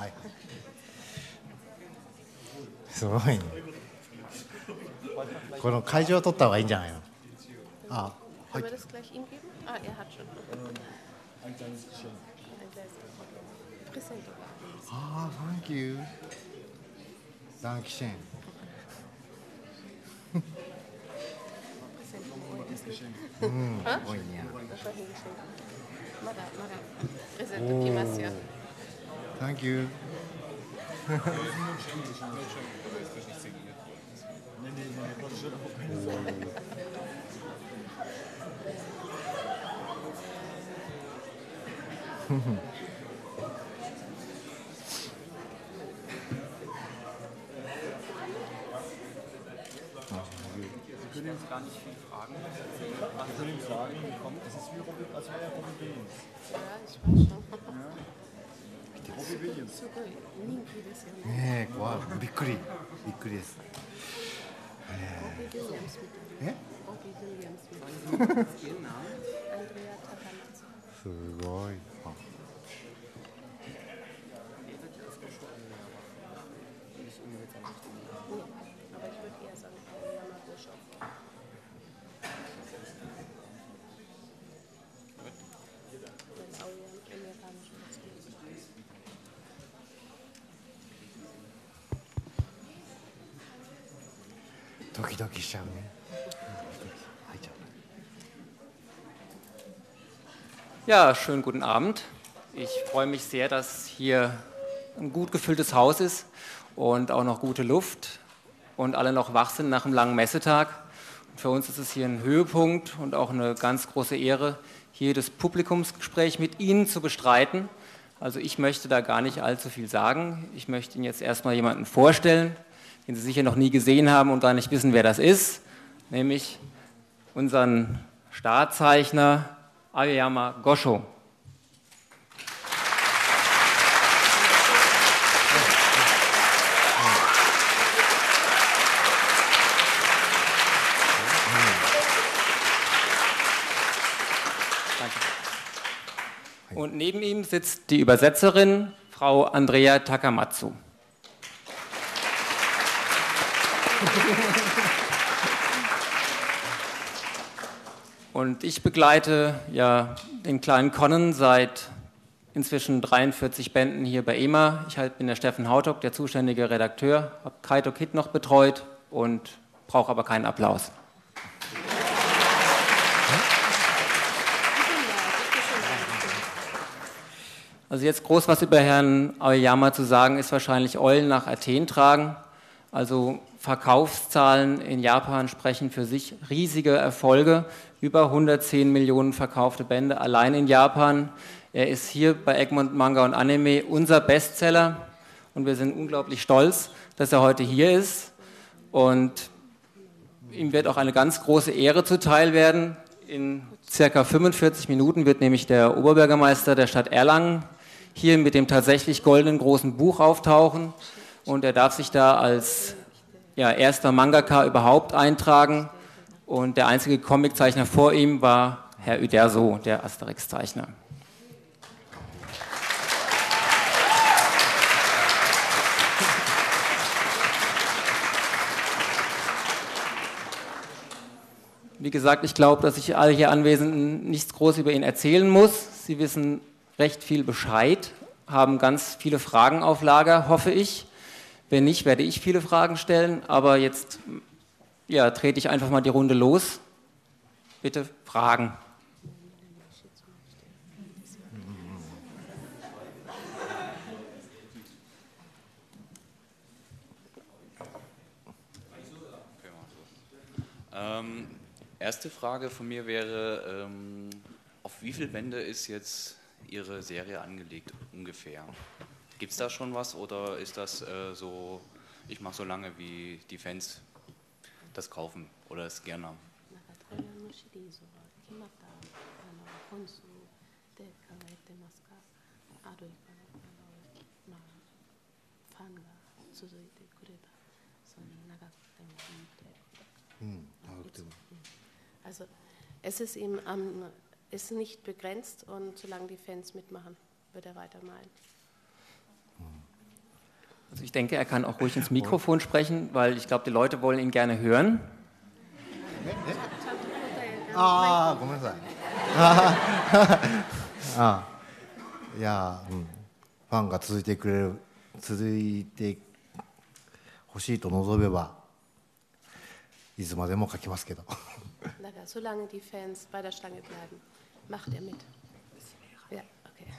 はい、すごいね。この会場を取った方がいいんじゃないの？あはい。あ、thank you. Dankeschön. まだまだプレゼント来ますよ。Thank you. Sie können jetzt gar nicht viel fragen. Ich kann ihm sagen, komm, es ist wie Robin, als wäre er Robin Williams. Ja, ich weiß schon. すごい人気ですよね。ねえ、怖い、びっくり、びっくりです。えー、すごい。ドキドキしちゃうね入っちゃう Ja, schönen guten Abend. Ich freue mich sehr, dass hier ein gut gefülltes Haus ist und auch noch gute Luft und alle noch wach sind nach einem langen Messetag. Und für uns ist es hier ein Höhepunkt und auch eine ganz große Ehre, hier das Publikumsgespräch mit Ihnen zu bestreiten. Also ich möchte da gar nicht allzu viel sagen. Ich möchte Ihnen jetzt erstmal jemanden vorstellen, den Sie sicher noch nie gesehen haben und gar nicht wissen, wer das ist, nämlich unseren Startzeichner Aoyama Gosho. Und neben ihm sitzt die Übersetzerin, Frau Andrea Takamatsu. Und ich begleite ja den kleinen Conan seit inzwischen 43 Bänden hier bei EMA. Ich halt bin der Steffen Hautok, der zuständige Redakteur, habe Kaito Kid noch betreut und brauche aber keinen Applaus. Also jetzt groß was über Herrn Aoyama zu sagen, ist wahrscheinlich Eulen nach Athen tragen. Also Verkaufszahlen in Japan sprechen für sich riesige Erfolge. Über 110 Millionen verkaufte Bände allein in Japan. Er ist hier bei Egmont Manga und Anime unser Bestseller und wir sind unglaublich stolz, dass er heute hier ist. Und ihm wird auch eine ganz große Ehre zuteil werden. In circa 45 Minuten wird nämlich der Oberbürgermeister der Stadt Erlangen hier mit dem tatsächlich goldenen großen Buch auftauchen und er darf sich da als ja, erster Mangaka überhaupt eintragen und der einzige Comiczeichner vor ihm war Herr Uderso, der Asterix-Zeichner. Wie gesagt, ich glaube, dass ich alle hier Anwesenden nichts groß über ihn erzählen muss. Sie wissen recht viel Bescheid, haben ganz viele Fragen auf Lager, hoffe ich. Wenn nicht, werde ich viele Fragen stellen, aber jetzt ja, trete ich einfach mal die Runde los. Bitte Fragen. Ähm, erste Frage von mir wäre, ähm, auf wie viele Bände ist jetzt Ihre Serie angelegt ungefähr? Gibt es da schon was oder ist das äh, so, ich mache so lange, wie die Fans das kaufen oder es gerne haben? Hm, also es ist eben ähm, ist nicht begrenzt und solange die Fans mitmachen, wird er weitermalen. Also ich denke, er kann auch ruhig ins Mikrofon sprechen, weil ich glaube, die Leute wollen ihn gerne hören. Ah, ah, ja, Fan ファンが続いてくれる、続いてほしいと望めば、いつまでも書きますけど。Naja, solange die Fans bei der Stange bleiben, macht er mit. Ja, okay.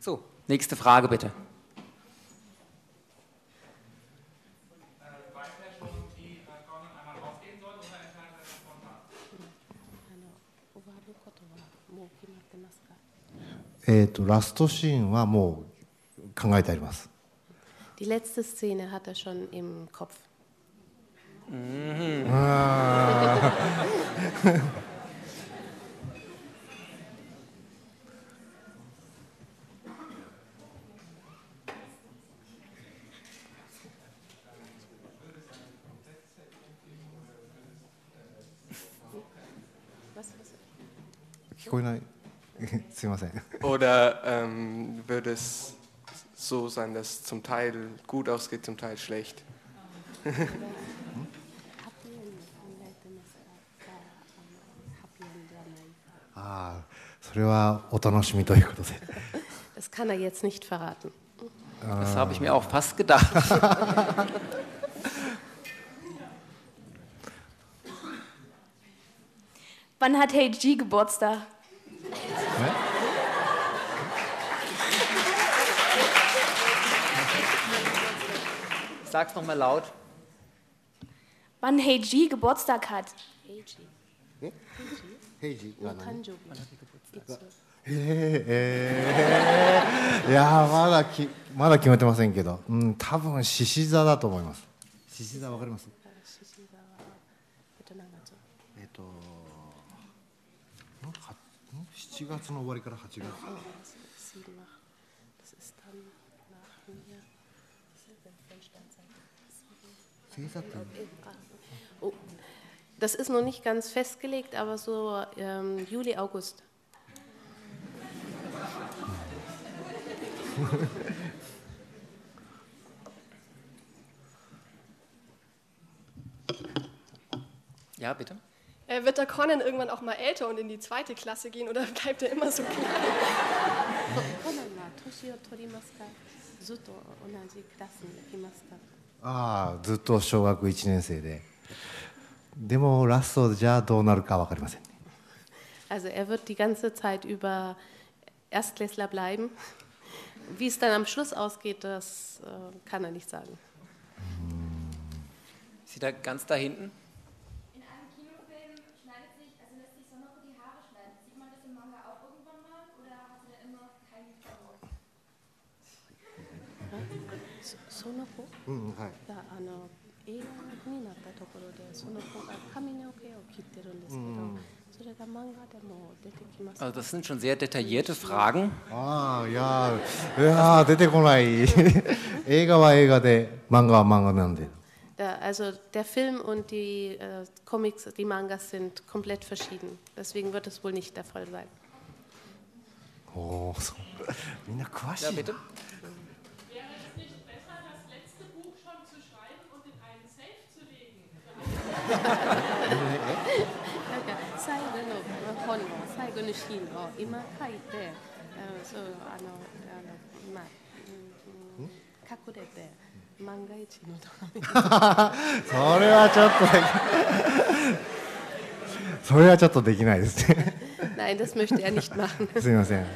So, nächste Frage bitte. えっとラストシーンはもう考えてあります Die letzte Szene hat er schon im Kopf. 聞こえない すいません Oder ähm, würde es so sein, dass zum Teil gut ausgeht, zum Teil schlecht? ハッピーエンド考えてますかかあのハッピーエンドではないかああそれはお楽しみということで Das kann er jetzt nicht verraten. Das habe ich mir auch fast gedacht. Wann hat Hey G Geburtstag? Sag's nochmal laut. Wann Hey G Geburtstag hat? エイジヘイジが何誕生日いつええいやーまだきまだ決めてませんけどうん多分獅子座だと思います獅子座わかります8月の終わりから8月。Oh, das ist noch nicht ganz festgelegt, aber so ähm, Juli, August. ja, bitte. Äh, wird der Conan irgendwann auch mal älter und in die zweite Klasse gehen oder bleibt er immer so klein? コナンは年を取りますかずっと同じクラスに行きますかああずっと小学1年生ででもラストじゃあどうなるか分かりません Also er wird die ganze Zeit über Erstklässler bleiben. Wie es dann am Schluss ausgeht, das äh, kann er nicht sagen. Ist sie da ganz da hinten? うんはいがあの映画になったところでその子が髪の毛を切ってるんですけど、それが漫画でも出てきます。 Also das sind schon sehr detaillierte Fragen. ああいやーいやー出てこない映画は映画で漫画は漫画なんで Ja, also der Film und die äh, Comics, die Mangas sind komplett verschieden. Deswegen wird es wohl nicht der Fall sein. おおそうみんな詳しい Ja, な bitte. 最後の本の最後のシーンを今書いて、あのそうあのあのまあ、うん。隠れて万が一のためにそれはちょっとそれはちょっとできないですね Nein, das möchte er nicht machen. すみません。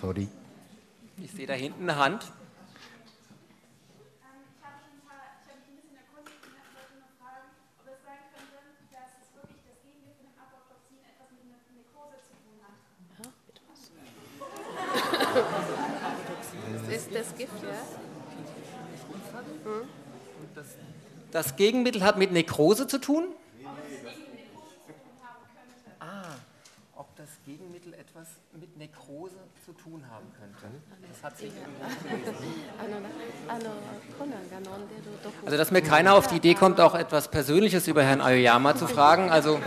Sorry Ich sehe da hinten eine Hand. das Gift, ja. Hm? Das Gegenmittel hat mit Nekrose zu tun? Ah, ob das Gegenmittel etwas mit Nekrose zu tun haben könnte. Das hat sich Also, dass mir keiner auf die Idee kommt, auch etwas Persönliches über Herrn Aoyama zu fragen. Also.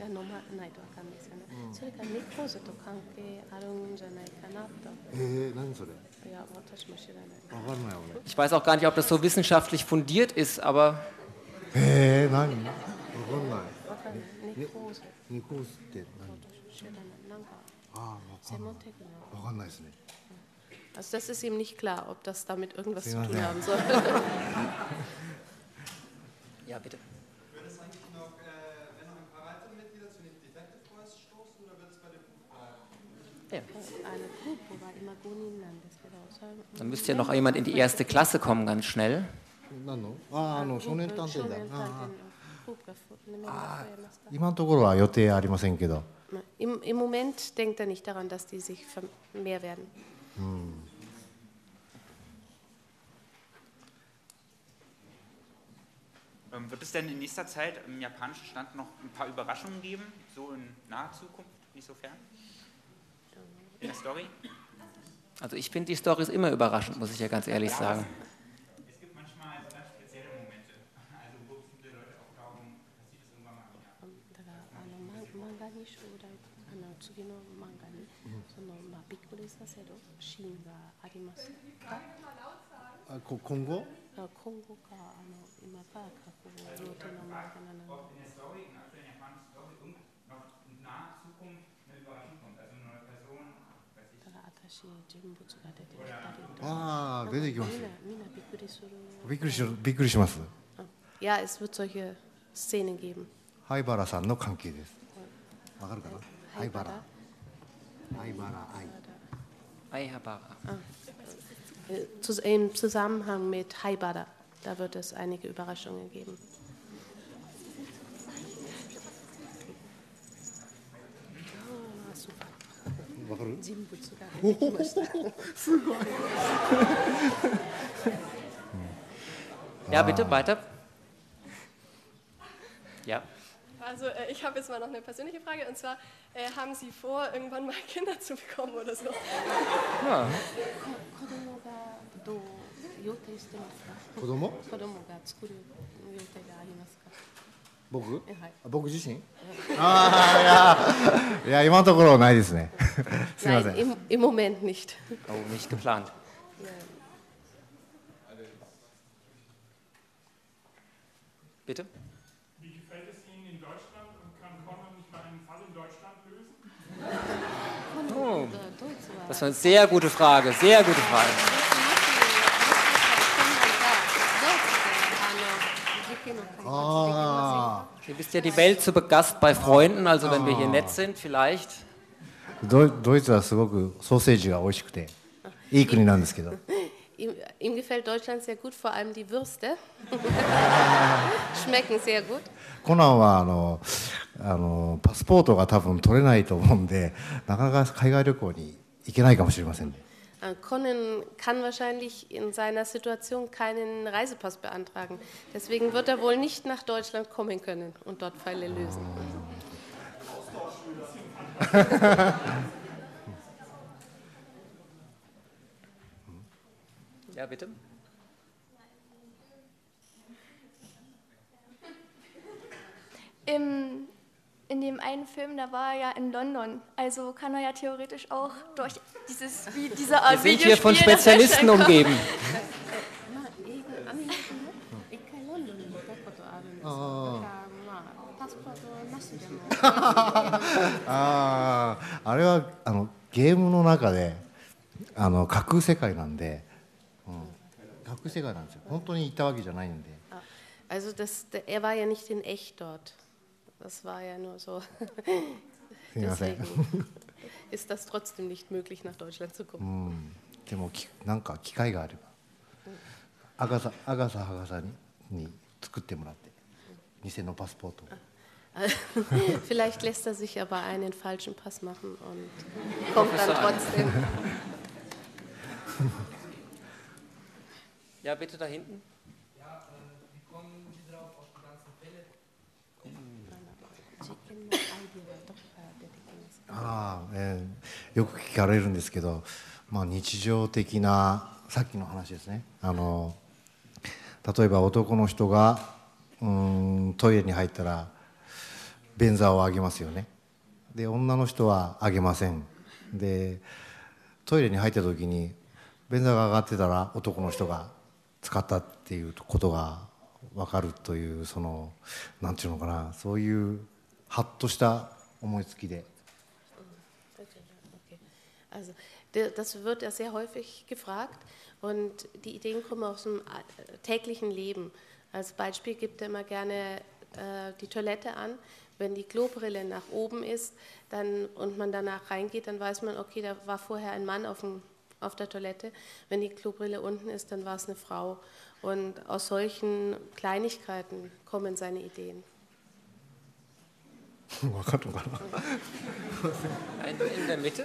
がもしかしたらあのあのあんあのその と溶ける毒が飲まないとわかんないですよね、それから猫背と関係あるんじゃないかなとえー、何それいや私も知らないわかんない俺 Ich weiß auch gar nicht, ob das so wissenschaftlich fundiert ist, aber えー、何わかんないわかんない猫背猫背って何知らないなんかああわかんない専門的なわかんないですね Also das ist ihm nicht klar, ob das damit irgendwas zu Ja, tun ja. haben soll. ja, bitte. Dann müsste ja noch jemand in die erste Klasse kommen, ganz schnell. Ne, Im, Moment denkt er nicht daran, dass die sich mehr werden. Ähm, wird es denn in nächster Zeit im japanischen Stand noch ein paar Überraschungen geben, so in naher Zukunft, nicht so fern? in der Story? Also ich finde die Story immer überraschend, muss ich ja ganz ehrlich sagen. Es gibt manchmal spezielle Momente, also wo bestimmte Leute auftauchen, passiert das irgendwann mal wieder. Genau, ah, Kongo? Kongo ka, ano, ima ka, kako yote na mga na na. Ob in der Story, in der aktuellen japanischen Story, noch in naher Zukunft eine Überraschung kommt. Also ich. だから新しい人物が出てきたりとか。ああ出てきますみんなみんなびっくりする。びっくりしびっくりします Ja, es wird solche Szenen geben. 灰原さんの関係ですわかるかな灰灰原灰原愛 Aihabara. Äh, zus- Im Zusammenhang mit Haibada, da wird es einige Überraschungen geben. 人物が出てきました。すごい Ja, bitte, weiter. Ja. Also äh, ich habe jetzt mal noch eine persönliche Frage und zwar äh, haben Sie vor, irgendwann mal Kinder zu bekommen oder so? Ja. 子供がど 僕えはいあ僕自身ああいやいや今のところないですねすみませ Nein, ん im, im Moment nicht. Oh, nicht geplant. Bitte? Wie gefällt es Ihnen in Deutschland und kann Conan nicht mal einen Fall in Deutschland lösen? Oh, ドイツは das war eine sehr gute Frage, sehr gute Frage. あ Ihr wisst ja, die Welt zu Gast bei Freunden, also wenn wir hier nett sind, vielleicht. あドイドイツはすごくソーセージが美味しくていい国なんですけど Ihm, gefällt Deutschland sehr gut, vor allem die Würste. Schmecken sehr gut. コナンはあのあのパスポートが多分取れないと思うんでなかなか海外旅行に行けないかもしれませんね Äh, Conan kann wahrscheinlich in seiner Situation keinen Reisepass beantragen. Deswegen wird er wohl nicht nach Deutschland kommen können und dort Pfeile lösen. Ja, bitte. Im, in dem einen Film, da war er ja in London. Also kann er ja theoretisch auch durch dieses, wie diese Wir Art sind hier von Videospiel nach Spezialisten Deutschland kommen. umgeben. まあ、映画アメリカも一回ロンドンに行ったことあるんですよ。だからまあパスポートなしでも。あああれはあのゲームの中であの架空世界なんで、うん、架空世界なんですよ本当に行ったわけじゃないんで Also das, der, er war ja nicht in echt dort. Das war ja nur so. すみません Deswegen ist das trotzdem nicht möglich, nach Deutschland zu う kommen. んでもきなんか機会があればアガサアガサ博士にに作ってもらって偽のパスポートを Vielleicht lässt er sich aber einen falschen Pass machen und kommt dann trotzdem. Ja, bitte da hinten. ああ、えーよく聞かれるんですけど、まあ、日常的なさっきの話ですね。あの例えば男の人がうん、トイレに入ったら便座をあげますよね。で女の人はあげません。でトイレに入った時に便座が上がってたら男の人が使ったっていうことが分かるというそのなんていうのかなそういうハッとした思いつきで。Also, das wird ja sehr häufig gefragt und die Ideen kommen aus dem äh, täglichen Leben. Als Beispiel gibt er immer gerne äh, die Toilette an. Wenn die Klobrille nach oben ist dann, und man danach reingeht, dann weiß man, okay, da war vorher ein Mann auf, dem, auf der Toilette. Wenn die Klobrille unten ist, dann war es eine Frau. Und aus solchen Kleinigkeiten kommen seine Ideen. 分かるのかな Ein in der Mitte.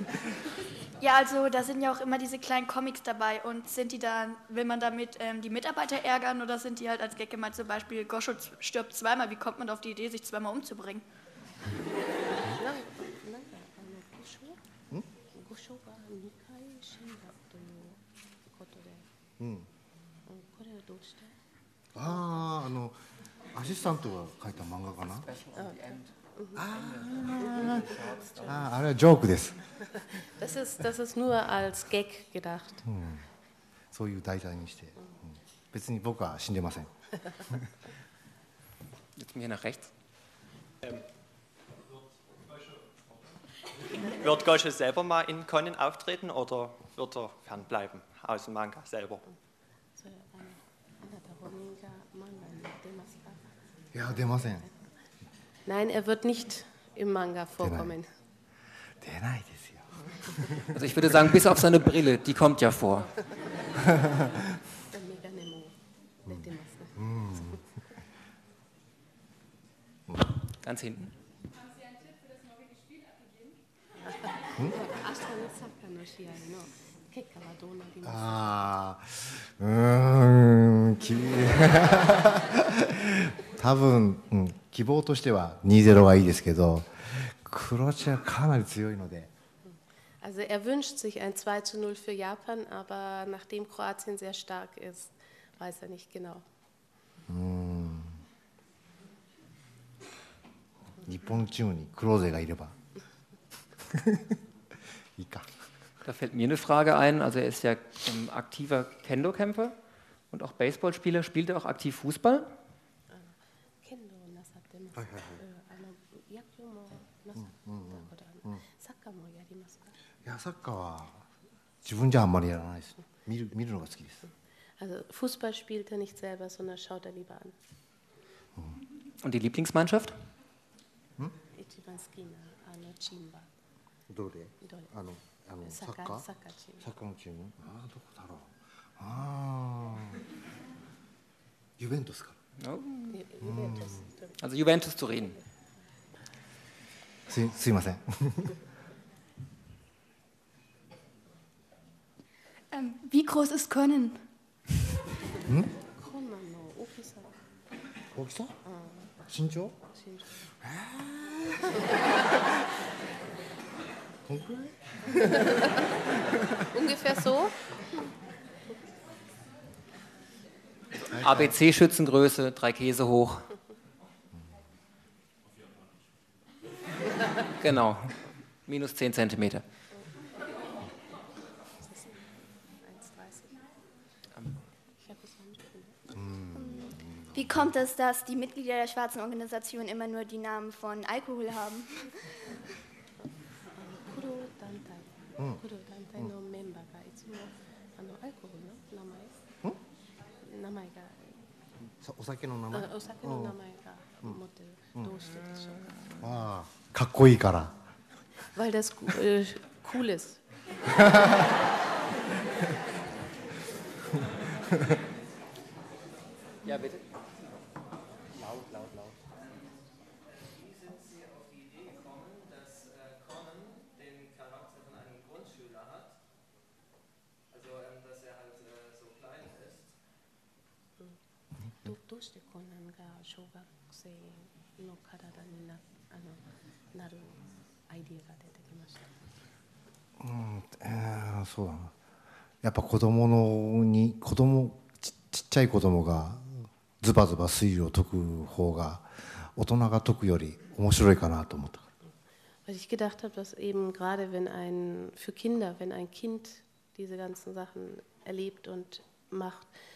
Ja, also da sind ja auch immer diese kleinen Comics dabei und sind die dann, will man damit ähm, die Mitarbeiter ärgern oder sind die halt als Gag gemeint, zum Beispiel Goscho z- stirbt zweimal, wie kommt man auf die Idee, sich zweimal umzubringen? なんなんかあの五章五章が2回死んだということで、うんうんこれはどうしてあああのアシスタントが書いた漫画かな Ah, ah, ah Joke des. Das ist, das ist nur als Gag gedacht. Hm. そういう題材にして、うん、別に僕は死んでません。Jetzt mir nach rechts. Ähm. Wird Gosche selber mal in Conan auftreten oder wird er fernbleiben aus dem Manga selber? Ja, 出ません。Nein, er wird nicht im Manga vorkommen. 出ないですよ Also ich würde sagen, bis auf seine Brille, die kommt ja vor. メガネも出てますね。うん Ganz hinten. Haben Sie einen Tipp für das morgige Spiel abgegeben? 明日のサッカーの試合の結果はどうなりますかああうーんき多分、うん、 希望としては2-0がいいですけど、クロアチアかなり強いので。Also er wünscht sich ein 2 zu 0 für Japan, aber nachdem Kroatien sehr stark ist, weiß er nicht genau. Mm. Da fällt mir eine Frage ein. Also er ist ja ein aktiver Kendo-Kämpfer und auch Baseballspieler. Spielt er auch aktiv Fußball? はいはいはい。うんあの野球もなさったことある、うんうん。サッカーもやりますかいやサッカーは自分じゃあんまりやらないです見る見るのが好きです。Also Fußball spielt er nicht selber, sondern schaut er lieber an. Und die Lieblingsmannschaft? 一番好きなあのチームはどれどれあサッカーサッカーサッカーチームサッカーのチームああどこだろう。ああユベントスか Ju- Juventus. Also Juventus Turin. すいすいません Ähm, wie groß ist Conan? コンナンの大きさ。大きさ身長身長こんくらい Ungefähr so. ABC-Schützengröße, drei Käse hoch. Genau. Minus 10 Zentimeter. 1,30. Wie kommt es, dass die Mitglieder der schwarzen Organisation immer nur die Namen von Alkohol haben? お酒の名前？あお酒の名前が持ってる、うんどうしてでしょうか？ああかっこいいから Weil das äh, cool ist. Ja, bitte. Laut, laut, laut. Wie sind Sie auf die Idee gekommen, dass äh, Conan den Charakter von einem Grundschüler hat? Also, ähm, dass er halt äh, so klein ist. どどうしてコナンが小学生の体になあのなるアイディアが出てきました。うんえーそうだなやっぱ子供のに子供ちちっちゃい子供がズバズバ推理を解く方が大人が解くより面白いかなと思った。Weil ich gedacht habe, dass eben gerade wenn ein, für Kinder, wenn ein Kind diese ganzen Sachen erlebt und macht, ähm,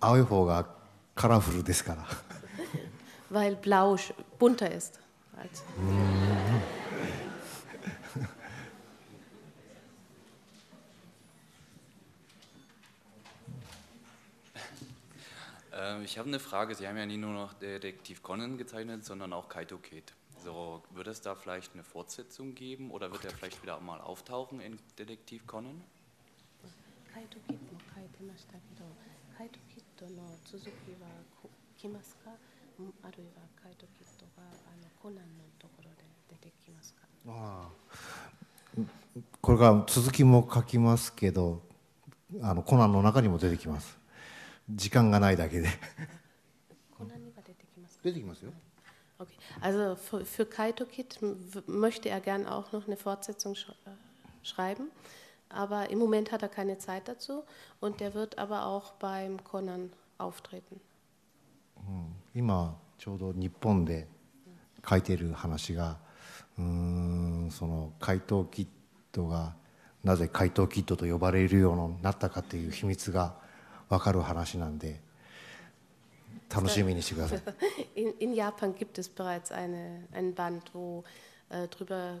青い方がカラフルですから。 Weil blau sch- bunter ist. Als うん Ähm, ich habe eine Frage. Sie haben ja nicht nur noch Detektiv Conan gezeichnet, sondern auch Kaito Kid. So, wird es da vielleicht eine Fortsetzung geben oder wird er vielleicht wieder mal auftauchen in Detektiv Conan? カイトキッドも書いてましたけど、カイ トの続きはこ来ますか？うんあるいはカイトキッドがあのコナンのところで出てきますか？ああこれから続きも書きますけどあのコナンの中にも出てきます。時間がないだけで。コナンにが出てきますか？出てきますよ。Okay, also für, für Kaito Kid möchte er gern auch noch eine Fortsetzung sch äh, schreiben, aber im Moment hat er keine Zeit dazu und der wird aber auch beim Conan auftreten. うん今ちょうど日本で書いてる話がうーんその怪盗キッドがなぜ怪盗キッドと呼ばれるようになったかっていう秘密が分かる話なんで楽しみにしてください In, in Japan gibt es bereits eine, ein Band, wo, äh, drüber,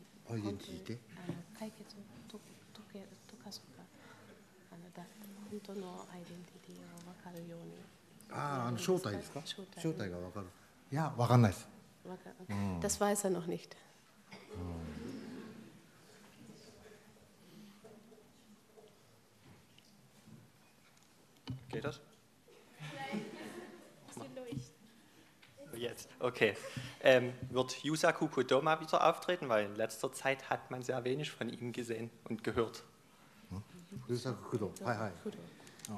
アイデンティティ本当にあの解決をととけとかすかあのだ本当のアイデンティティを分かるようにあああの正体ですか正体正体が分かるいや分かんないですわかうん Das weiß er noch nicht. Geht das? Jetzt, okay. Ähm, wird Yusaku Kodoma wieder auftreten? Weil in letzter Zeit hat man sehr wenig von ihm gesehen und gehört. 優作工藤はいはい工藤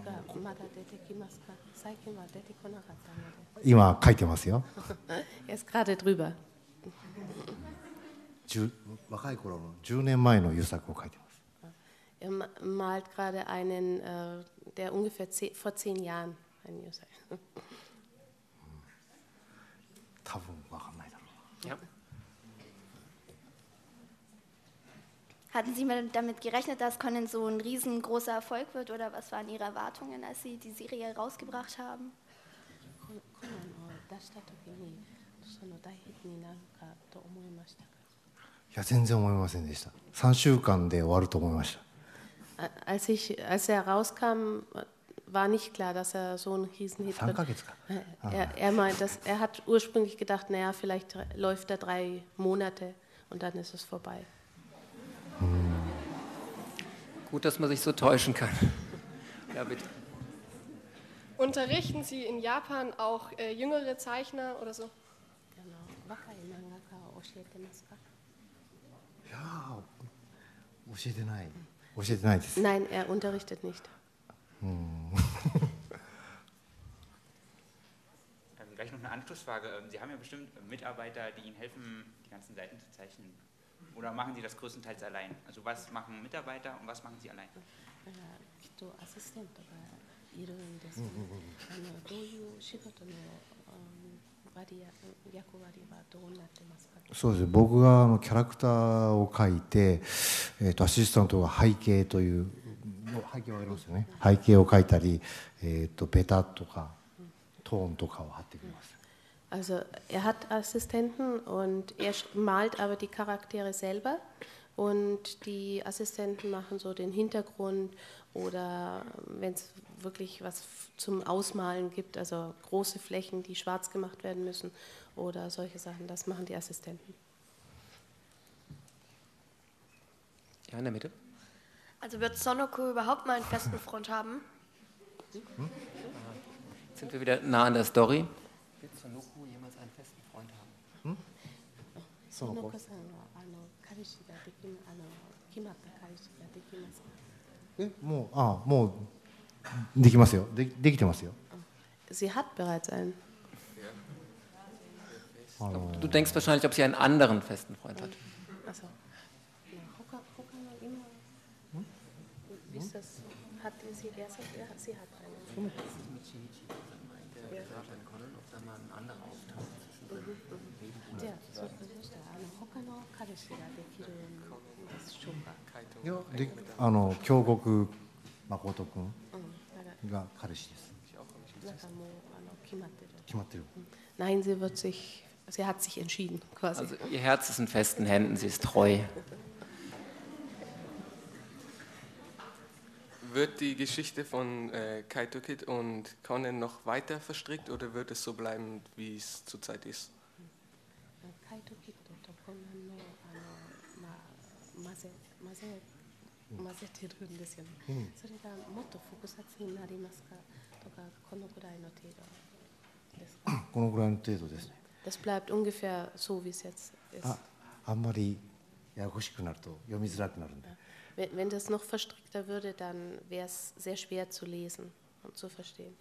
がまだ出てきますか最近は出てこなかったの今書いてますよで。er ist gerade drüber. 10若い頃の10年前の優作を書いてます Er ma- malt gerade einen, äh, der ungefähr zehn, vor zehn Jahren ein User. Hatten Sie mal damit gerechnet, dass Conan so ein riesengroßer Erfolg wird oder was waren Ihre Erwartungen, als Sie die Serie rausgebracht haben? ココナンを出した時にその大ヒットになるかと思いましたかいや全然思いませんでした3週間で終わると思いました A- Als, ich, als er rauskam, war nicht klar, dass er so ein Riesenhit三wird.ヶ月か。 Er, er meint, dass, er hat ursprünglich gedacht, naja, vielleicht dr- läuft er drei Monate und dann ist es vorbei. Gut, dass man sich so täuschen kann. Ja, bitte. Unterrichten Sie in Japan auch äh, jüngere Zeichner oder so? あの若い漫画家を教えてますかいやー教えてない教えてないです Nein, er unterrichtet nicht. うん Ähm, gleich noch eine Anschlussfrage. Ähm, Sie haben ja bestimmt äh, Mitarbeiter, die Ihnen helfen, die ganzen Seiten zu zeichnen. Oder machen Sie das größtenteils allein? Also was machen Mitarbeiter und was machen Sie allein? だからきっとアシステントがいるんですあのどういう仕事の、うん割合役割はどうなってますかそうですね僕があのキャラクターを描いて、えー、とアシスタントが背景という背景わかりますよね背景を描いたり、えー、とベタとかトーンとかを貼ってきます Also er hat Assistenten und er malt aber die Charaktere selber und die Assistenten machen so den Hintergrund oder wenn es wirklich was zum Ausmalen gibt, also große Flächen, die schwarz gemacht werden müssen oder solche Sachen, das machen die Assistenten. Ja, in der Mitte. Also wird Sonoko überhaupt mal einen festen Freund haben? Jetzt sind wir wieder nah an der Story. Wird Sonoku jemals einen festen Freund haben? その子その子さんはあの彼氏ができあの決まった彼氏ができますかえもうあもうできますよでできてますよ Sie hat bereits einen. あの Du denkst wahrscheinlich, ob sie einen anderen festen Freund hat. Also, ja, 他他の今、wie ist das? Hat sie erst? Ja, sie hat einen. Ja,そ いやであの京極誠君うん、が彼氏ですなんかもうあの決まってる。決まってる Nein, sie wird sich, sie hat sich entschieden, quasi. Also ihr Herz ist in festen Händen, sie ist treu. Wird die Geschichte von äh, Kaito Kid und Conan noch weiter verstrickt oder wird es so bleiben, wie es zurzeit ist? カイ 混ぜ混ぜ混ぜてるんですよね、うんそれがもっと複雑になりますかとかこのぐらいの程度ですかこのぐらいの程度ですね Das bleibt ungefähr so, wie es jetzt ist. ああんまりややこしくなると読みづらくなるんで Wenn, wenn das noch verstrickter würde, dann wäre es sehr schwer zu lesen und zu verstehen.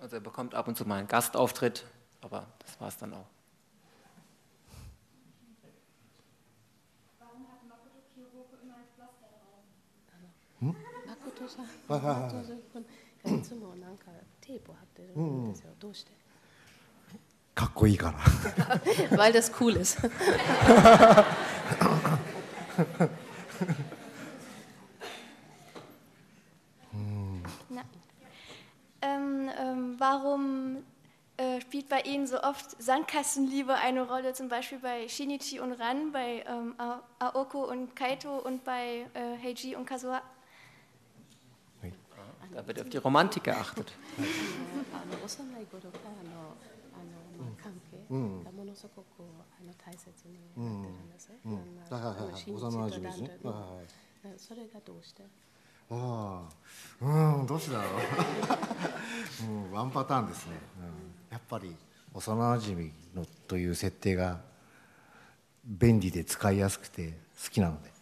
Also er bekommt ab und zu mal einen Gastauftritt, aber das war es dann auch. はいはいはい誠さんがいつもなんかテープ貼ってるんですよ。どうしてかっこいいから Weil das cool ist. Na, ähm, ähm, warum äh, spielt bei Ihnen so oft Sandkastenliebe eine Rolle, zum Beispiel bei Shinichi und Ran, bei ähm, A- Aoko und Kaito und bei äh, Heiji und Kazuha? Da wird auf die Romantik geachtet. ああうん。どうしてだろう、うん、ワンパターンですね、うん、やっぱり幼なじみのという設定が便利で使いやすくて好きなので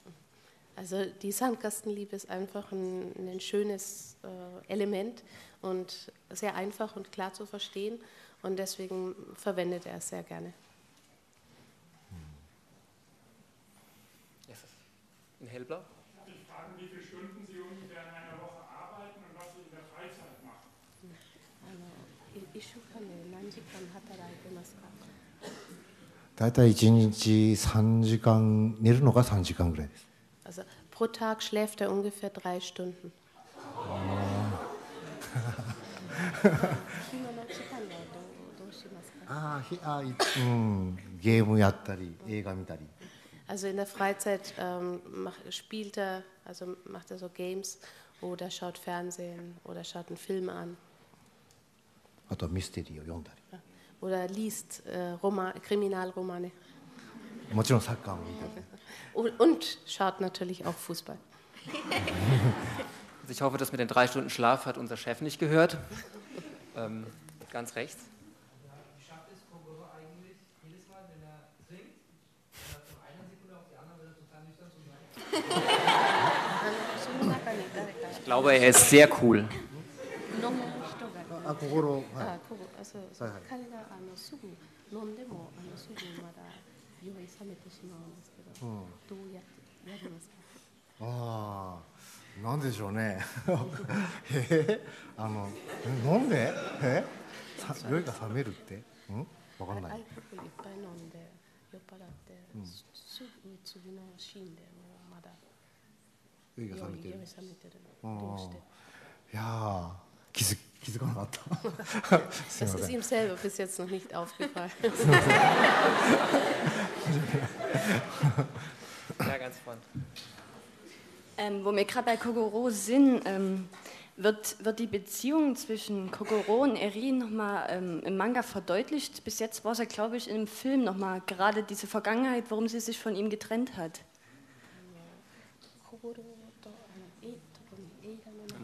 Also die Sandkastenliebe ist einfach ein, ein schönes äh, Element und sehr einfach und klar zu verstehen und deswegen verwendet er es sehr gerne. In hellblau? Ich frage, wie viele Stunden Sie ungefähr in einer Woche arbeiten und was Sie in der Freizeit machen. あのい一週間で何時間働いてますか大体1日3時間寝るのが3時間ぐらいです also pro Tag schläft er ungefähr drei Stunden. Also in der Freizeit ähm, macht, spielt er, also macht er so Games oder schaut Fernsehen oder schaut einen Film an. Oder liest äh, Roma, Kriminalromane. もちろんサッカーも見たり。Und, und schaut natürlich auch Fußball. Also ich hoffe, das mit den drei Stunden Schlaf hat unser Chef nicht gehört. Ähm, ganz rechts. Ich glaube, er ist sehr cool. どうやってやりますか？ああなんでしょうね。え？ー、あの飲んで？え？ー、酔いが冷めるって？うん？わかんない。いっぱい飲んで酔っ払って、うん、すぐ次のシーンでもうまだ酔いが冷めてる。どうしいや気づ気づかなかったすい Das ま ist せん ihm selber bis jetzt noch nicht aufgefallen. Ja, ganz vorne. Ähm, wo wir gerade bei Kokoro sind, ähm, wird, wird die Beziehung zwischen Kokoro und Erin nochmal ähm, im Manga verdeutlicht. Bis jetzt war es ja, glaube ich, in dem Film nochmal gerade diese Vergangenheit, warum sie sich von ihm getrennt hat.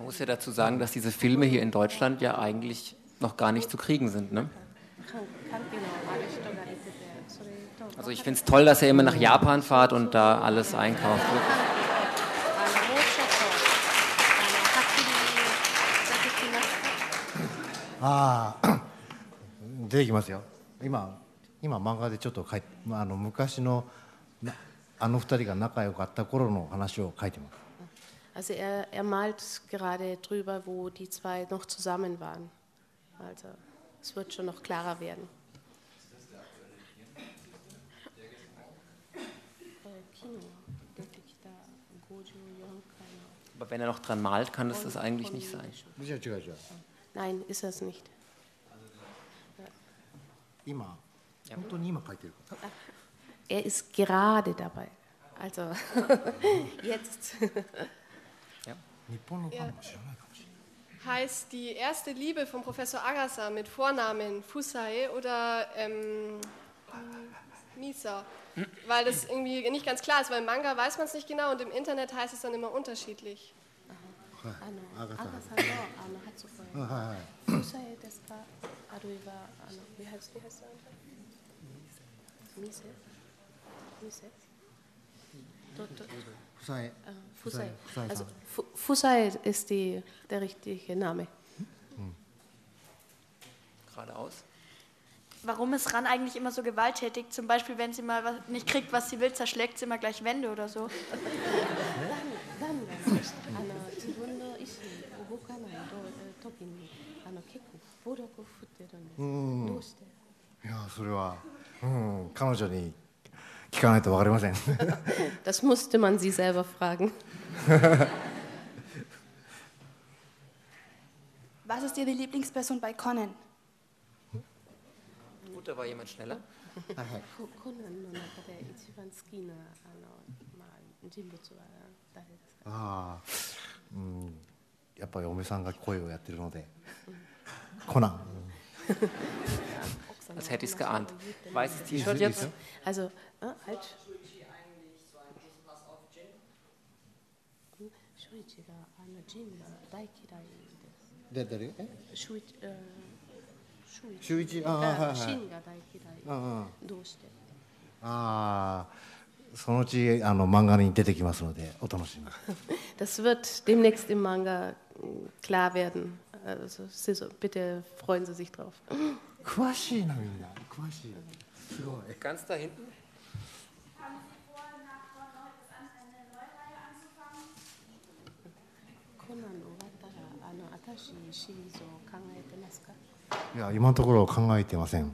Man muss ja dazu sagen, dass diese Filme hier in Deutschland ja eigentlich noch gar nicht zu kriegen sind. Ne? Also ich finde es toll, dass er immer nach Japan fahrt und da alles einkauft. Wirklich. ああ出てきますよ今今漫画でちょっと書いて、まあ、あの昔のなあの二人が仲良かった頃の話を書いてます also er, er malt gerade drüber, wo die zwei noch zusammen waren. Also es wird schon noch klarer werden. Aber wenn er noch dran malt, kann das das eigentlich nicht sein. Nein, ist es nicht. Immer. Er ist gerade dabei. Also jetzt. Heißt die erste Liebe von Professor Agasa mit Vornamen Fusai oder ähm, Misa? Weil das irgendwie nicht ganz klar ist, weil im Manga weiß man es nicht genau und im Internet heißt es dann immer unterschiedlich. Wie heißt Mise? Mise? Do- do- ふさえ äh, ふさ Fusai. えふさえさ Also ん Fu- Fusai ist die, der richtige Name. Geradeaus. Warum ist Ran eigentlich immer so gewalttätig? Zum Beispiel, wenn sie mal was, nicht kriegt, was sie will, zerschlägt sie immer gleich Wände oder so. あの自分の意思動かないと時にあの結構暴力を振ってるんです。うんどうして？いやそれは、うん、彼女に 聞かないと分かりません Das musste man sie selber fragen. Was ist Ihre Lieblingsperson bei Conan? Gut, da war jemand schneller. ココナンの中で一番好きなあのまあ人物は誰ですか？ああ、うん、やっぱり嫁さんが声をやってるので、コナン、 Als hätte ich es geahnt. Weißes Ist- T-Shirt ist jetzt? so? Also äh, halt. シュイチがあのジンが大嫌いです。で誰えシュイチ、えーシュイチシュイチあーはいはいシンが大嫌い。うんうんどうして？ああ、そのうちあの漫画に出てきますのでお楽しみに。 Das wird demnächst im Manga äh, klar werden. Also Sie so- bitte freuen Sie sich drauf. 詳しいなみんな詳しいすごい ganz da hinten Ja, immer darüber kann ich dir was sagen.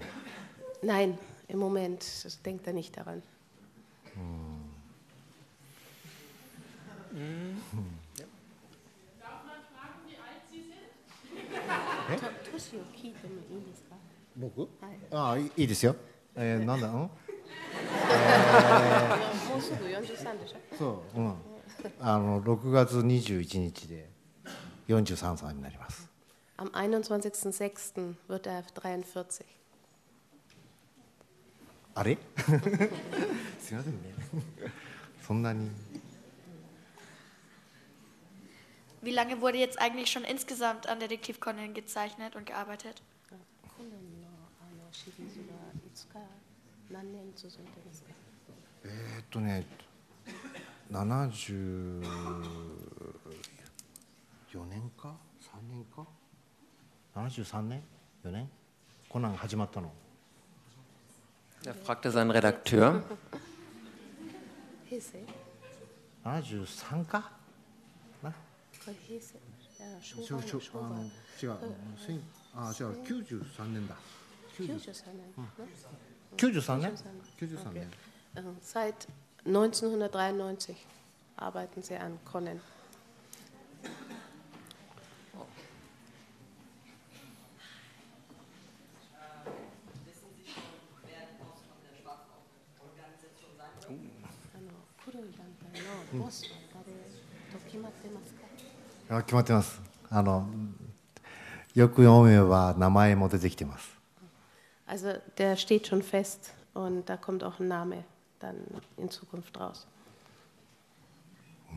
Nein, im Moment denkt er nicht daran. Hm. Ja. Darf man fragen, wie alt Sie sind? Toshio, Kito, Ines. 僕？はいああいいいいですよ。えー、なんだ？うん？もうすぐ43でしょ？そう、うん。あの6月21日で43歳になります。 Am 21.06. wird er 43. あれ？すみませんね。そんなに。 Wie lange wurde jetzt eigentlich schon insgesamt an Detektiv Conan gezeichnet und gearbeitet? シリーズはいつか何年続いてますか？えーっとね、74年か？3年か？73年？4年？コナンが始まったの？Da fragte sein Redakteur. 平成？73か？な？これ平成？昭和の昭和あの違う。千あ違う。93年だ93年。93年。93年。Seit 1993 arbeiten Sie an Conan. あ決まってますあのよく読めば名前も出てきてます Also der steht schon fest und da kommt auch ein Name dann in Zukunft raus.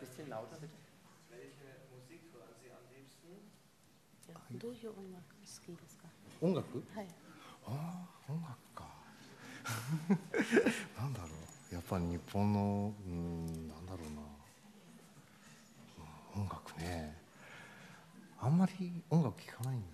Bisschen lauter bitte. Welche Musik hören Sie am liebsten? どういう音楽好きですか音楽はい。ああ音楽かなんだろうやっぱり日本のうんなんだろうなうん音楽ねあんまり音楽聴かないんで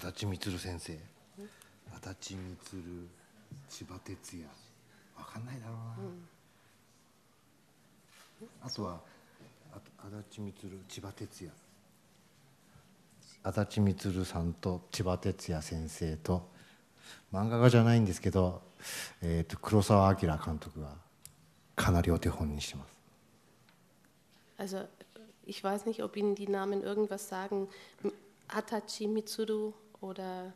足立満先生。足立満千葉哲也。わかんないだろうな、あとはあ足立満千葉哲也。足立満さんと千葉哲也先生と。漫画家じゃないんですけど、えー、と黒澤明監督がかなりお手本にしてます。Also ich weiß nicht, ob Ihnen die Namen irgendwas sagen. Hatachi Mitsuru oder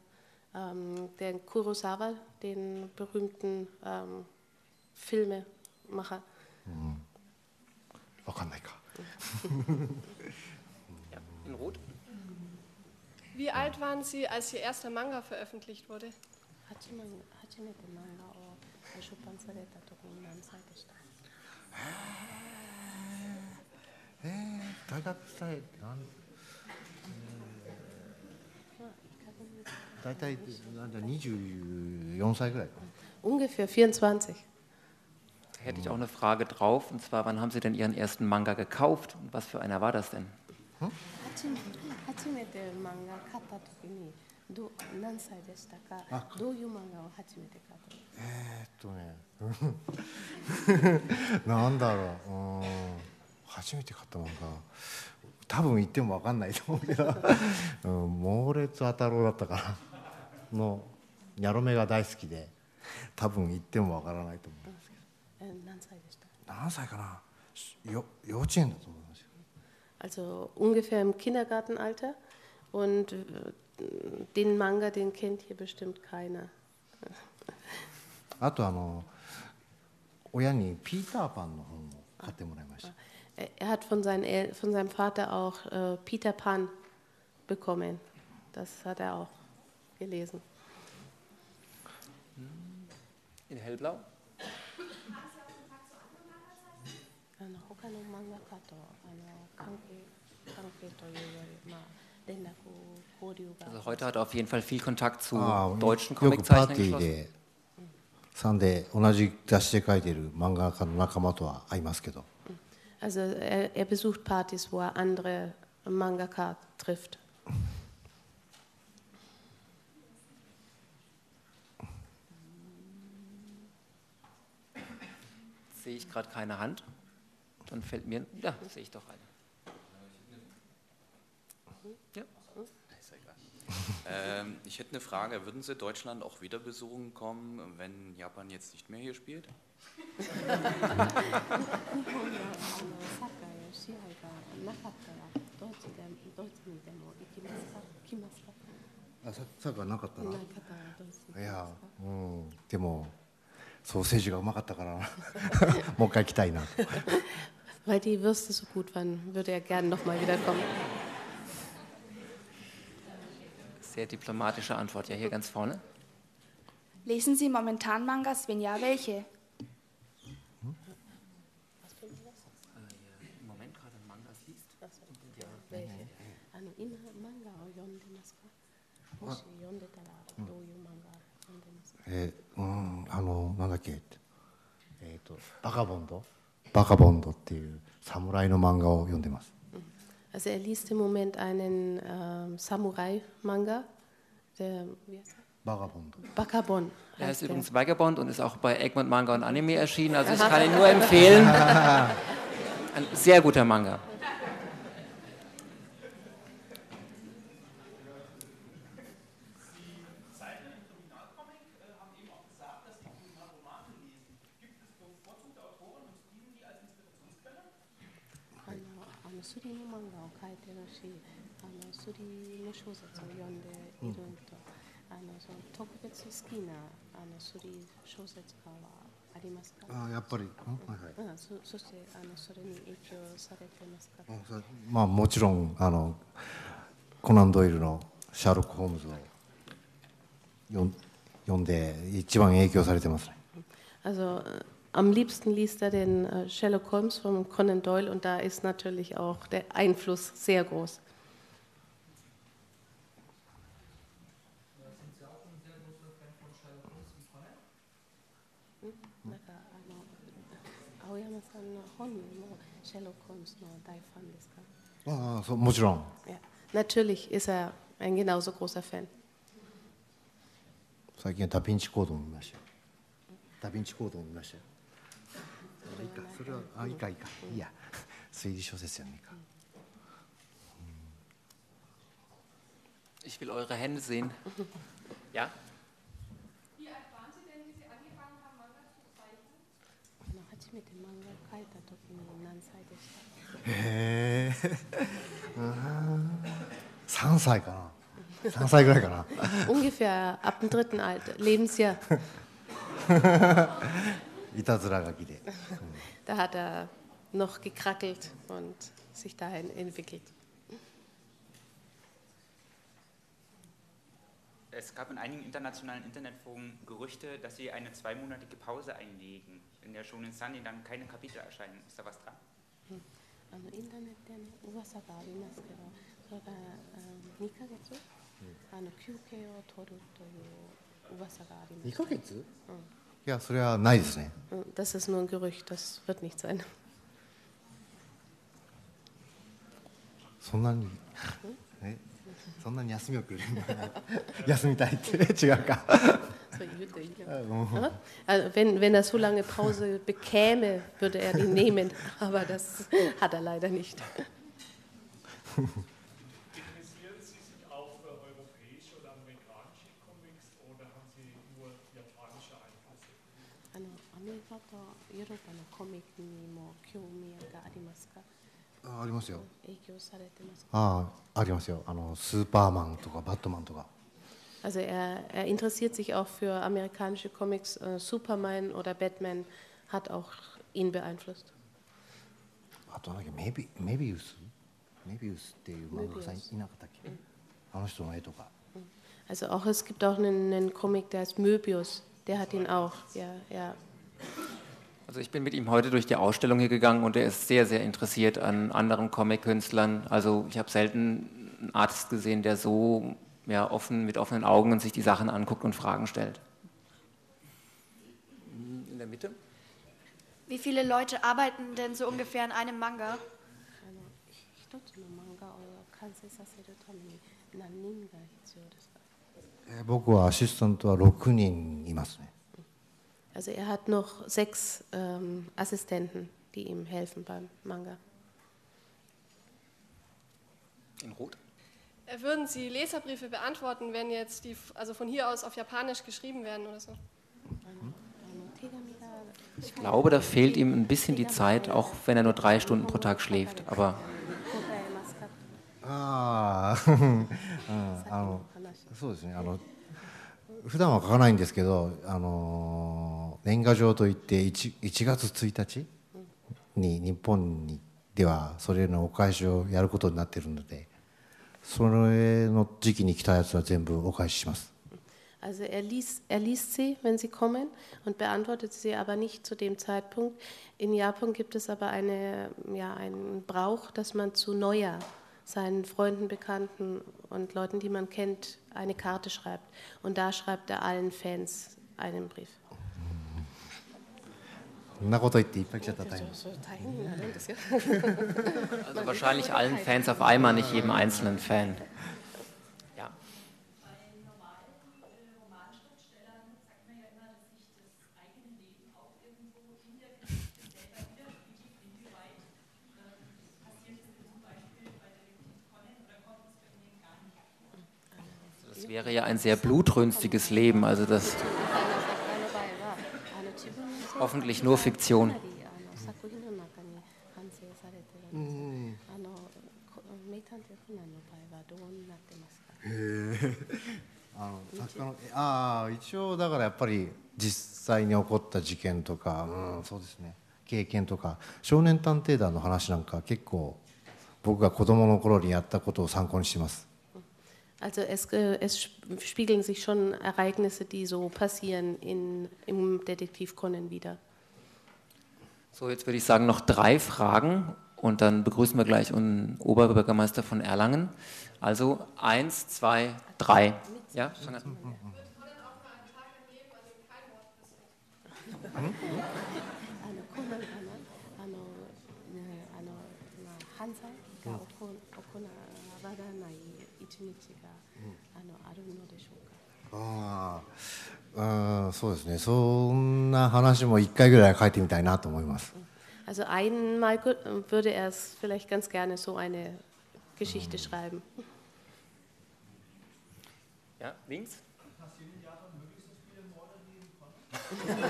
ähm, den Kurosawa, den berühmten ähm, Filmemacher. Mhm. ja, in Rot. Wie alt waren Sie, als Ihr erster Manga veröffentlicht wurde? 大学時代なん、大体なんだ24歳ぐらいかな Ungefähr 24. Hätte ich auch eine Frage drauf, und zwar, wann haben Sie denn Ihren ersten Manga gekauft und was für einer war das denn? 初め初めて漫画買った時にどう何歳でしたかあどういう漫画を初めて買ったえーっとねなんだろううん初めて買った漫画多分言っても分かんないと思うけど、うん、猛烈当たろうだったかな のニャロメが大好きで多分言っても分からないと思うえ何歳でした何歳かなよ幼稚園だと思いますよ Also ungefähr im Kindergartenalter. Und äh, den Manga, den kennt hier bestimmt keiner. あとあの親にピーターパンの本を買ってもらいました Er er hat von, seinen von seinem Vater auch äh, Peter Pan bekommen. Das hat er auch gelesen. In hellblau? あの他の漫画家とあの関係関係というより、まあ、連絡交流が Also heute hat er auf jeden Fall viel Kontakt zu ああ deutschen よくパー Comiczeichnern ティー geschlossen. でさんで同じ雑誌で書いている漫画家の仲間とは会いますけど Also er, er besucht Partys, wo er andere Mangaka trifft. sehe ich gerade keine Hand. Dann fällt mir, ja, sehe ich doch eine. Ja. Ähm, ich hätte eine Frage. Würden Sie Deutschland auch wieder besuchen kommen, wenn Japan jetzt nicht mehr hier spielt? Ja, でもソーセージがうまかったからなもう一回来たいな Weil die Würste so gut waren, würde er gerne nochmal wiederkommen. Sehr diplomatische Antwort. Ja, hier ganz vorne. Lesen Sie momentan Mangas? Wenn ja, welche? Im Moment gerade Mangas liest. あの今漫画を読んでますかもし読んでたらどういう漫画読んでますかえーうんあのなんだっけえっ、とバカボンドバカボンドっていう侍の漫画を読んでます Also er liest im Moment einen ähm, Samurai-Manga, der wie heißt er? Vagabond. Vagabond. Er heißt ist der. übrigens Vagabond und ist auch bei Egmont Manga und Anime erschienen, also ich Aha. kann ihn nur empfehlen. Ein sehr guter Manga. あのスリの漫画を描いてるしあのスリの小説を読んでいると、あのその特別好きなあのスリ小説家はありますか？あやっぱり、んはいはい。うん、そそしてあのそれに影響されてますか？まあもちろんあのコナン・ドイルの「シャーロック・ホームズ」を読ん読んで一番影響されてますね。Also äh, Am liebsten liest er den äh, Sherlock Holmes von Conan Doyle und da ist natürlich auch der Einfluss sehr groß. Ah, so, muss wrong. Ja, natürlich ist er ein genauso großer Fan. 最近はダヴィンチコードを見ました。ダヴィンチコードを見ました。いいかそれはあいいかいいかいいや推理小説やねいいか Ich will eure Hände sehen. Ja? Wie alt waren Sie denn, wie Sie angefangen haben, Manga zu zeichnen? あの初めて漫画を描いた時に何歳でしたへえ3歳かな3歳ぐらいかな Ungefähr ab dem dritten Alter, Lebensjahr. いたずら書きで Da hat er noch gekrackelt und sich dahin entwickelt. Es gab in einigen internationalen Internetforen Gerüchte, dass Sie eine zweimonatige Pause einlegen, in der Shonen Sunny dann keine Kapitel erscheinen. Ist da was dran? あのインターネットに噂がありますけど、それが2ヶ月、あの休憩を取るという噂があります。 2ヶ月 うん ja, so ist. Das ist nur ein Gerücht, das wird nicht sein. Sondern, ne? Sondern wenn, wenn er so lange Pause bekäme, würde er die nehmen, aber das hat er leider nicht. アメリカとヨーロッパのコミックにも興味がありますかあありますよ影響されてますかああありますよあのスーパーマンとかバットマンとか Also er, er interessiert sich auch für amerikanische Comics. Äh, Superman oder Batman hat auch ihn beeinflusst. あとなんだっけメビメビウスメビウスっていう漫画家さんいメビウスなかったっけあの人の絵とか Also auch es gibt auch einen, einen Comic, der heißt Möbius. Der hat ihn auch. Ja, ja. Also ich bin mit ihm heute durch die Ausstellung hier gegangen und er ist sehr, sehr interessiert an anderen Comic-Künstlern. Also ich habe selten einen Artist gesehen, der so ja, offen, mit offenen Augen sich die Sachen anguckt und Fragen stellt. In der Mitte? Wie viele Leute arbeiten denn so ungefähr an einem Manga? 一つの漫画を完成させるために何人が必要ですかえー僕はアシスタントは6人いますね Also er hat noch sechs ähm, Assistenten, die ihm helfen beim Manga. In Rot? Äh, Würden Sie Leserbriefe beantworten, wenn jetzt die also von hier aus auf Japanisch geschrieben werden oder so? Ich glaube, da fehlt ihm ein bisschen die Zeit, auch wenn er nur drei Stunden pro Tag schläft. Aber ああうんあのそうですねあの 普段は書かないんですけどあの年賀状といって 1, 1月1日に日本にではそれのお返しをやることになってるのでそれの時期に来たやつは全部お返しします Also er liest, er liest sie, wenn sie kommen, und beantwortet sie aber nicht zu dem Zeitpunkt. In Japan gibt es aber eine, ja, einen Brauch, dass man zu Neujahr seinen Freunden, Bekannten und Leuten, die man kennt, eine Karte schreibt. Und da schreibt er allen Fans einen Brief. そんなこと言っていっぱい来ちゃったら大変 also wahrscheinlich allen Fans auf einmal, nicht jedem einzelnen Fan. Wäre ja ein sehr blutrünstiges Leben, also das hoffentlich nur Fiktion. あの。作家のああ一応だからやっぱり実際に起こった事件とか、うん、そうですね経験とか少年探偵団の話なんか結構僕が子供の頃にやったことを参考にしてます Also es, es, spiegeln sich schon Ereignisse, die so passieren in, im Detektiv Conan wieder. So, jetzt würde ich sagen, noch drei Fragen und dann begrüßen wir gleich den Oberbürgermeister von Erlangen. Also eins, zwei, drei. Ja, schon hm? hm? an. Hansa, Okona, Wada, Nai, Ichinichi. ああうんそうですねそんな話も一回ぐらい書いてみたいなと思います Also einmal würde er es vielleicht ganz gerne so eine Geschichte schreiben. Ja, links.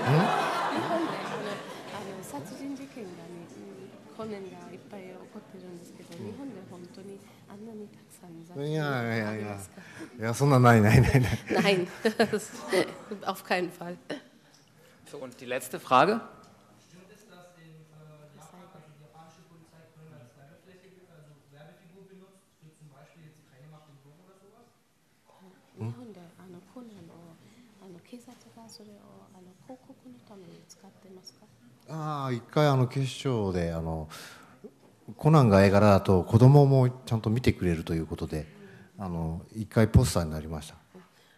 あの殺人事件がね、うんコナンがいっぱい起こってるんですけど、日本で本当にあんなにたくさん殺人いやいやあいやりますかいやそんなないないないない Nein, auf keinen Fall. So, und die letzte Frage. ああ一回あの警視庁であのコナンが絵柄だと子供もちゃんと見てくれるということであの一回ポスターになりました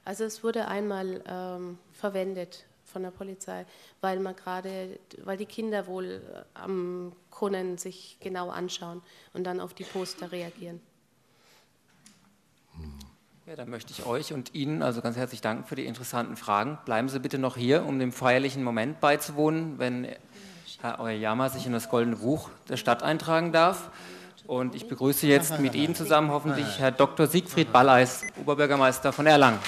Also es wurde einmal ähm, verwendet von der Polizei, weil man gerade, weil die Kinder wohl äh, am Conan sich genau anschauen und dann auf die Poster reagieren. Ja, dann möchte ich euch und Ihnen also ganz herzlich danken für die interessanten Fragen. Bleiben Sie bitte noch hier, um dem feierlichen Moment beizuwohnen, wenn Herr Oyama sich in das Goldene Buch der Stadt eintragen darf. Und ich begrüße jetzt mit Ihnen zusammen hoffentlich Herr Dr. Siegfried Balleis, Oberbürgermeister von Erlangen.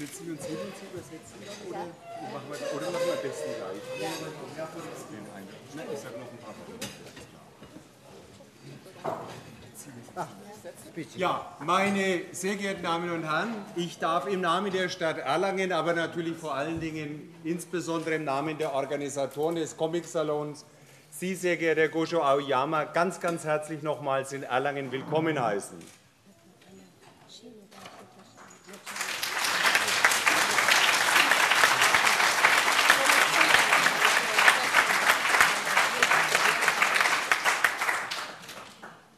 Sitzen wir uns hin und zu übersetzen dann, oder machen wir, oder machen wir am besten gleich? Den einen. Na, ich sag noch ein paar Worte. Ja, meine sehr geehrten Damen und Herren, ich darf im Namen der Stadt Erlangen, aber natürlich vor allen Dingen insbesondere im Namen der Organisatoren des Comic-Salons Sie, sehr geehrter Gosho Aoyama, ganz, ganz herzlich nochmals in Erlangen willkommen heißen.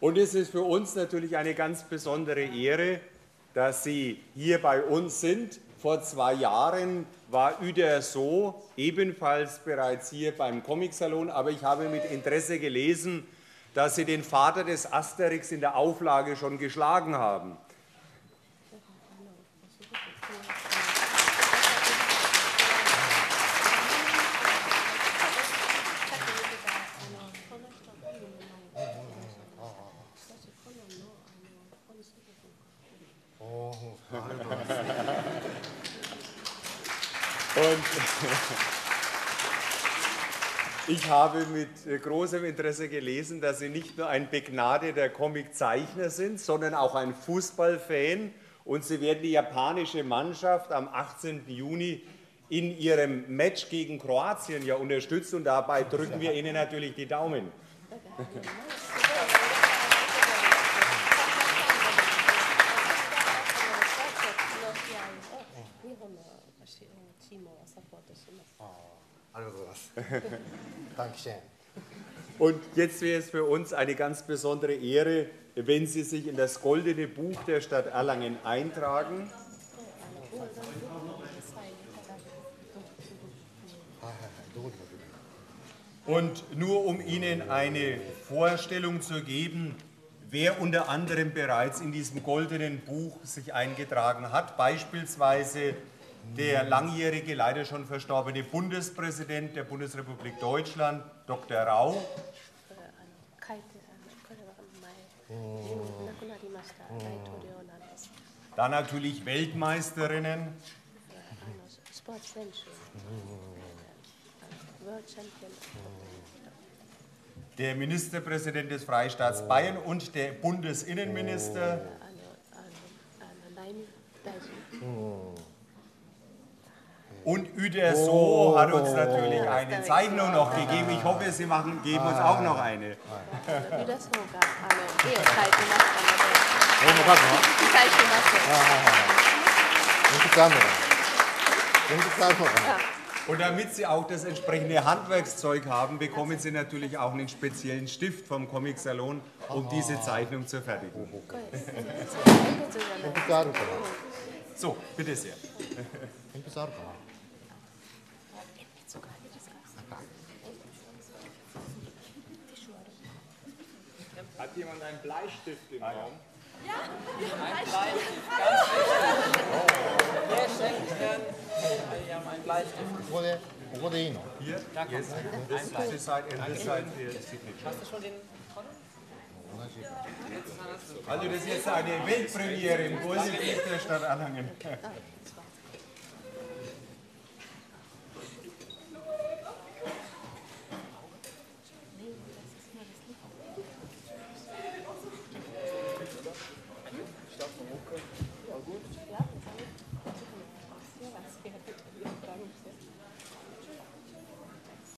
Und es ist für uns natürlich eine ganz besondere Ehre, dass Sie hier bei uns sind. Vor zwei Jahren war Uderso ebenfalls bereits hier beim Comicsalon, aber ich habe mit Interesse gelesen, dass Sie den Vater des Asterix in der Auflage schon geschlagen haben. ich habe mit äh, großem Interesse gelesen, dass Sie nicht nur ein begnadeter Comiczeichner sind, sondern auch ein Fußballfan. Und Sie werden die japanische Mannschaft am 18. Juni in ihrem Match gegen Kroatien ja unterstützen. Und dabei drücken wir Ihnen natürlich die Daumen. Und jetzt wäre es für uns eine ganz besondere Ehre, wenn Sie sich in das goldene Buch der Stadt Erlangen eintragen. Und nur um Ihnen eine Vorstellung zu geben, wer unter anderem bereits in diesem goldenen Buch sich eingetragen hat. Beispielsweise der langjährige, leider schon verstorbene Bundespräsident der Bundesrepublik Deutschland, Dr. Rau. Dann natürlich Weltmeisterinnen. Der Ministerpräsident des Freistaats Bayern und der Bundesinnenminister. Und Uder So oh, hat uns natürlich eine Zeichnung noch gegeben. Ich hoffe, Sie machen, geben uns auch noch eine. Uder So, und damit Sie auch das entsprechende Handwerkszeug haben, bekommen Sie natürlich auch einen speziellen Stift vom Comic Salon, um diese Zeichnung zu fertigen. So, bitte sehr. Hat jemand einen Bleistift im Raum? Ja, wir haben Ein Bleistift. Bleistift, Hallo. Wer schenkt denn wir haben einen Bleistift? ここでここでいいの Hier, Da kommt yes, ein this, Bleistift. this side and this side for your signature. Hast du schon den Also das ist jetzt eine Weltpremiere im Positiv der Stadt Anhangen.